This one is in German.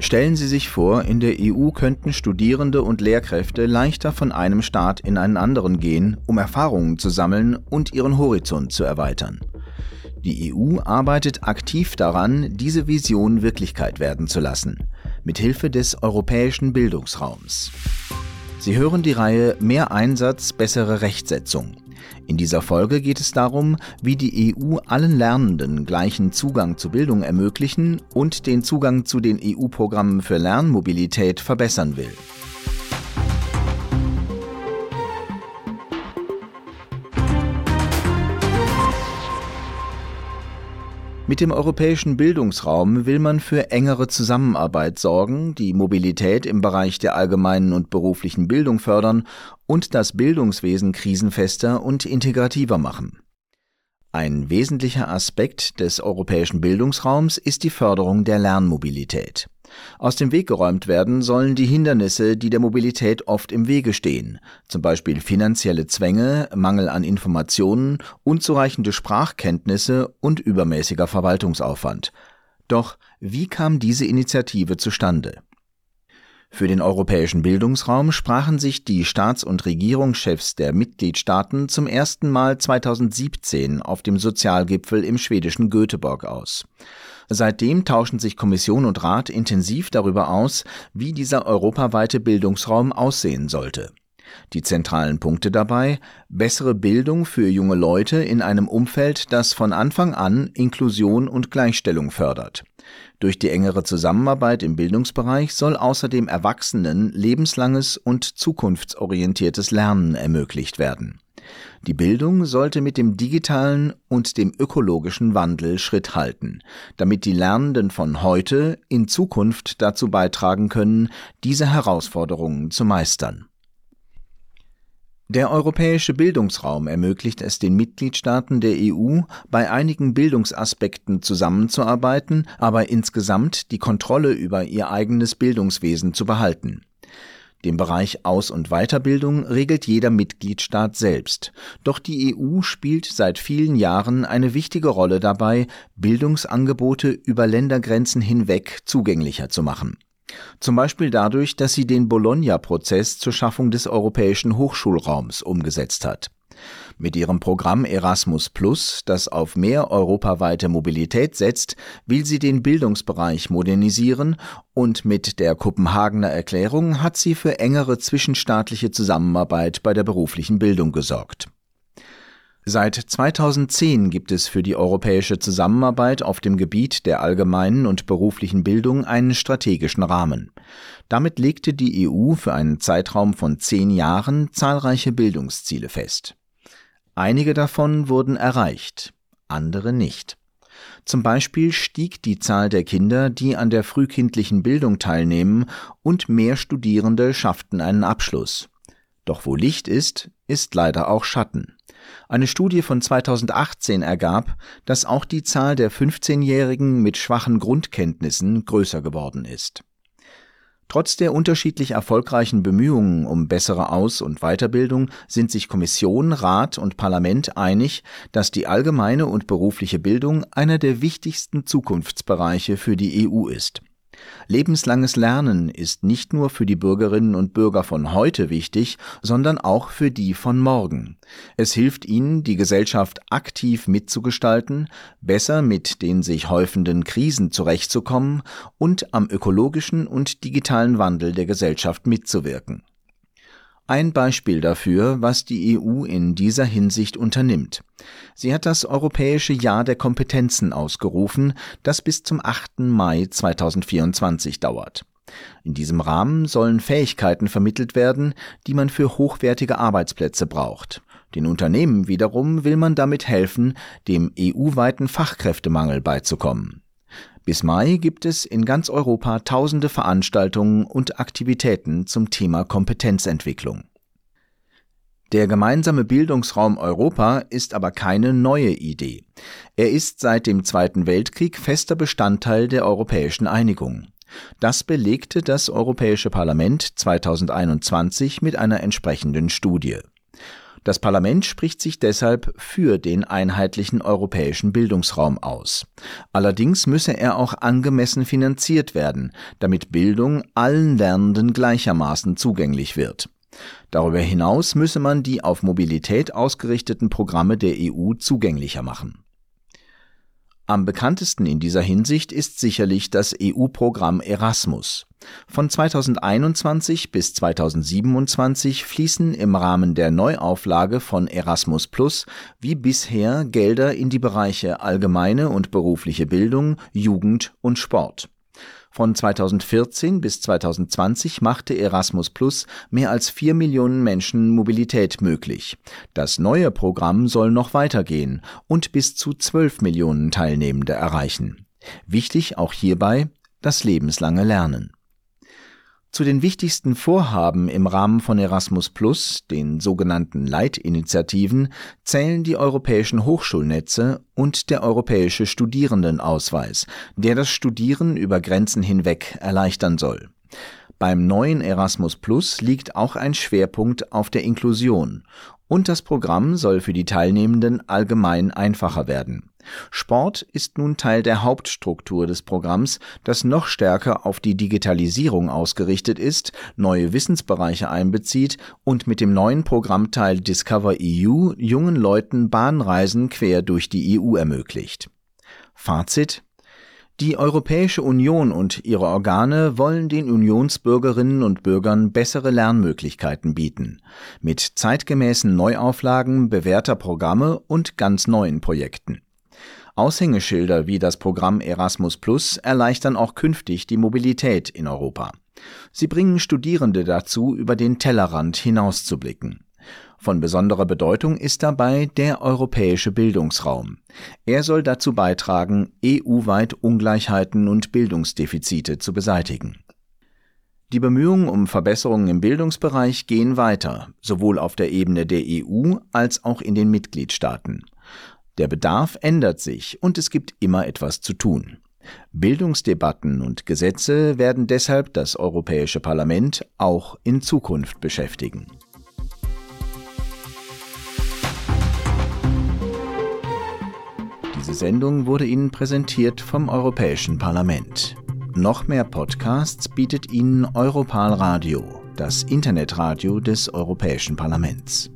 Stellen Sie sich vor, in der EU könnten Studierende und Lehrkräfte leichter von einem Staat in einen anderen gehen, um Erfahrungen zu sammeln und ihren Horizont zu erweitern. Die EU arbeitet aktiv daran, diese Vision Wirklichkeit werden zu lassen, mit Hilfe des europäischen Bildungsraums. Sie hören die Reihe Mehr Einsatz, bessere Rechtsetzung. In dieser Folge geht es darum, wie die EU allen Lernenden gleichen Zugang zu Bildung ermöglichen und den Zugang zu den EU-Programmen für Lernmobilität verbessern will. Mit dem europäischen Bildungsraum will man für engere Zusammenarbeit sorgen, die Mobilität im Bereich der allgemeinen und beruflichen Bildung fördern und das Bildungswesen krisenfester und integrativer machen. Ein wesentlicher Aspekt des europäischen Bildungsraums ist die Förderung der Lernmobilität. Aus dem Weg geräumt werden sollen die Hindernisse, die der Mobilität oft im Wege stehen, zum Beispiel finanzielle Zwänge, Mangel an Informationen, unzureichende Sprachkenntnisse und übermäßiger Verwaltungsaufwand. Doch wie kam diese Initiative zustande? Für den europäischen Bildungsraum sprachen sich die Staats- und Regierungschefs der Mitgliedstaaten zum ersten Mal 2017 auf dem Sozialgipfel im schwedischen Göteborg aus. Seitdem tauschen sich Kommission und Rat intensiv darüber aus, wie dieser europaweite Bildungsraum aussehen sollte. Die zentralen Punkte dabei bessere Bildung für junge Leute in einem Umfeld, das von Anfang an Inklusion und Gleichstellung fördert. Durch die engere Zusammenarbeit im Bildungsbereich soll außerdem Erwachsenen lebenslanges und zukunftsorientiertes Lernen ermöglicht werden. Die Bildung sollte mit dem digitalen und dem ökologischen Wandel Schritt halten, damit die Lernenden von heute in Zukunft dazu beitragen können, diese Herausforderungen zu meistern. Der europäische Bildungsraum ermöglicht es den Mitgliedstaaten der EU, bei einigen Bildungsaspekten zusammenzuarbeiten, aber insgesamt die Kontrolle über ihr eigenes Bildungswesen zu behalten. Den Bereich Aus- und Weiterbildung regelt jeder Mitgliedstaat selbst. Doch die EU spielt seit vielen Jahren eine wichtige Rolle dabei, Bildungsangebote über Ländergrenzen hinweg zugänglicher zu machen. Zum Beispiel dadurch, dass sie den Bologna-Prozess zur Schaffung des europäischen Hochschulraums umgesetzt hat. Mit ihrem Programm Erasmus Plus, das auf mehr europaweite Mobilität setzt, will sie den Bildungsbereich modernisieren und mit der Kopenhagener Erklärung hat sie für engere zwischenstaatliche Zusammenarbeit bei der beruflichen Bildung gesorgt. Seit 2010 gibt es für die europäische Zusammenarbeit auf dem Gebiet der allgemeinen und beruflichen Bildung einen strategischen Rahmen. Damit legte die EU für einen Zeitraum von zehn Jahren zahlreiche Bildungsziele fest. Einige davon wurden erreicht, andere nicht. Zum Beispiel stieg die Zahl der Kinder, die an der frühkindlichen Bildung teilnehmen, und mehr Studierende schafften einen Abschluss. Doch wo Licht ist, ist leider auch Schatten. Eine Studie von 2018 ergab, dass auch die Zahl der 15-Jährigen mit schwachen Grundkenntnissen größer geworden ist. Trotz der unterschiedlich erfolgreichen Bemühungen um bessere Aus- und Weiterbildung sind sich Kommission, Rat und Parlament einig, dass die allgemeine und berufliche Bildung einer der wichtigsten Zukunftsbereiche für die EU ist. Lebenslanges Lernen ist nicht nur für die Bürgerinnen und Bürger von heute wichtig, sondern auch für die von morgen. Es hilft ihnen, die Gesellschaft aktiv mitzugestalten, besser mit den sich häufenden Krisen zurechtzukommen und am ökologischen und digitalen Wandel der Gesellschaft mitzuwirken. Ein Beispiel dafür, was die EU in dieser Hinsicht unternimmt. Sie hat das Europäische Jahr der Kompetenzen ausgerufen, das bis zum 8. Mai 2024 dauert. In diesem Rahmen sollen Fähigkeiten vermittelt werden, die man für hochwertige Arbeitsplätze braucht. Den Unternehmen wiederum will man damit helfen, dem EU-weiten Fachkräftemangel beizukommen. Bis Mai gibt es in ganz Europa tausende Veranstaltungen und Aktivitäten zum Thema Kompetenzentwicklung. Der gemeinsame Bildungsraum Europa ist aber keine neue Idee. Er ist seit dem Zweiten Weltkrieg fester Bestandteil der europäischen Einigung. Das belegte das Europäische Parlament 2021 mit einer entsprechenden Studie. Das Parlament spricht sich deshalb für den einheitlichen europäischen Bildungsraum aus. Allerdings müsse er auch angemessen finanziert werden, damit Bildung allen Lernenden gleichermaßen zugänglich wird. Darüber hinaus müsse man die auf Mobilität ausgerichteten Programme der EU zugänglicher machen. Am bekanntesten in dieser Hinsicht ist sicherlich das EU-Programm Erasmus. Von 2021 bis 2027 fließen im Rahmen der Neuauflage von Erasmus Plus wie bisher Gelder in die Bereiche allgemeine und berufliche Bildung, Jugend und Sport. Von 2014 bis 2020 machte Erasmus Plus mehr als vier Millionen Menschen Mobilität möglich. Das neue Programm soll noch weitergehen und bis zu zwölf Millionen Teilnehmende erreichen. Wichtig auch hierbei das lebenslange Lernen. Zu den wichtigsten Vorhaben im Rahmen von Erasmus Plus, den sogenannten Leitinitiativen, zählen die europäischen Hochschulnetze und der europäische Studierendenausweis, der das Studieren über Grenzen hinweg erleichtern soll. Beim neuen Erasmus Plus liegt auch ein Schwerpunkt auf der Inklusion und das Programm soll für die Teilnehmenden allgemein einfacher werden. Sport ist nun Teil der Hauptstruktur des Programms, das noch stärker auf die Digitalisierung ausgerichtet ist, neue Wissensbereiche einbezieht und mit dem neuen Programmteil Discover EU jungen Leuten Bahnreisen quer durch die EU ermöglicht. Fazit die Europäische Union und ihre Organe wollen den Unionsbürgerinnen und Bürgern bessere Lernmöglichkeiten bieten, mit zeitgemäßen Neuauflagen bewährter Programme und ganz neuen Projekten. Aushängeschilder wie das Programm Erasmus Plus erleichtern auch künftig die Mobilität in Europa. Sie bringen Studierende dazu, über den Tellerrand hinauszublicken. Von besonderer Bedeutung ist dabei der europäische Bildungsraum. Er soll dazu beitragen, EU-weit Ungleichheiten und Bildungsdefizite zu beseitigen. Die Bemühungen um Verbesserungen im Bildungsbereich gehen weiter, sowohl auf der Ebene der EU als auch in den Mitgliedstaaten. Der Bedarf ändert sich und es gibt immer etwas zu tun. Bildungsdebatten und Gesetze werden deshalb das Europäische Parlament auch in Zukunft beschäftigen. Diese Sendung wurde Ihnen präsentiert vom Europäischen Parlament. Noch mehr Podcasts bietet Ihnen Europal Radio, das Internetradio des Europäischen Parlaments.